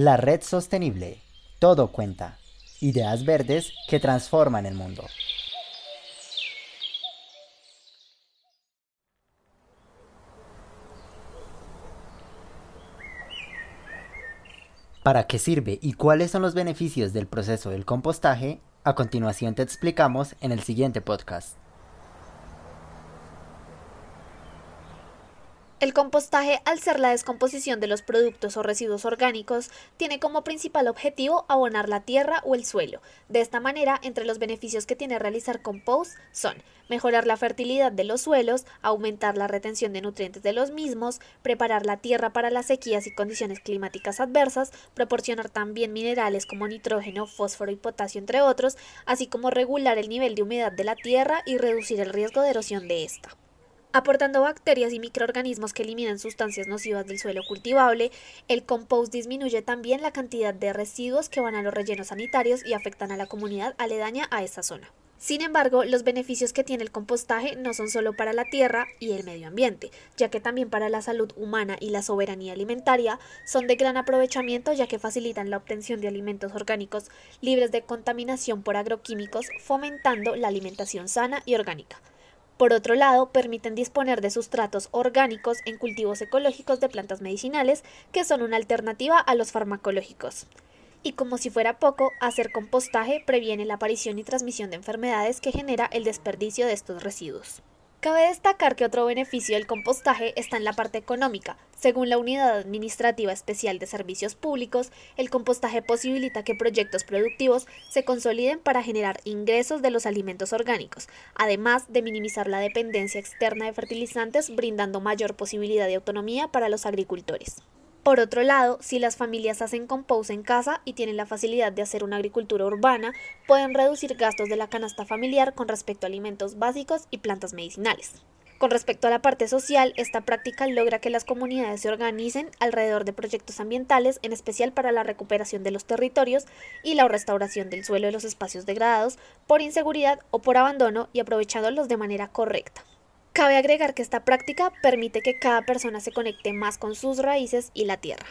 La red sostenible. Todo cuenta. Ideas verdes que transforman el mundo. ¿Para qué sirve y cuáles son los beneficios del proceso del compostaje? A continuación te explicamos en el siguiente podcast. El compostaje, al ser la descomposición de los productos o residuos orgánicos, tiene como principal objetivo abonar la tierra o el suelo. De esta manera, entre los beneficios que tiene realizar compost son mejorar la fertilidad de los suelos, aumentar la retención de nutrientes de los mismos, preparar la tierra para las sequías y condiciones climáticas adversas, proporcionar también minerales como nitrógeno, fósforo y potasio, entre otros, así como regular el nivel de humedad de la tierra y reducir el riesgo de erosión de esta. Aportando bacterias y microorganismos que eliminan sustancias nocivas del suelo cultivable, el compost disminuye también la cantidad de residuos que van a los rellenos sanitarios y afectan a la comunidad aledaña a esa zona. Sin embargo, los beneficios que tiene el compostaje no son solo para la tierra y el medio ambiente, ya que también para la salud humana y la soberanía alimentaria son de gran aprovechamiento ya que facilitan la obtención de alimentos orgánicos libres de contaminación por agroquímicos, fomentando la alimentación sana y orgánica. Por otro lado, permiten disponer de sustratos orgánicos en cultivos ecológicos de plantas medicinales, que son una alternativa a los farmacológicos. Y como si fuera poco, hacer compostaje previene la aparición y transmisión de enfermedades que genera el desperdicio de estos residuos. Cabe destacar que otro beneficio del compostaje está en la parte económica. Según la Unidad Administrativa Especial de Servicios Públicos, el compostaje posibilita que proyectos productivos se consoliden para generar ingresos de los alimentos orgánicos, además de minimizar la dependencia externa de fertilizantes, brindando mayor posibilidad de autonomía para los agricultores. Por otro lado, si las familias hacen compost en casa y tienen la facilidad de hacer una agricultura urbana, pueden reducir gastos de la canasta familiar con respecto a alimentos básicos y plantas medicinales. Con respecto a la parte social, esta práctica logra que las comunidades se organicen alrededor de proyectos ambientales, en especial para la recuperación de los territorios y la restauración del suelo de los espacios degradados por inseguridad o por abandono y aprovechándolos de manera correcta. Cabe agregar que esta práctica permite que cada persona se conecte más con sus raíces y la tierra.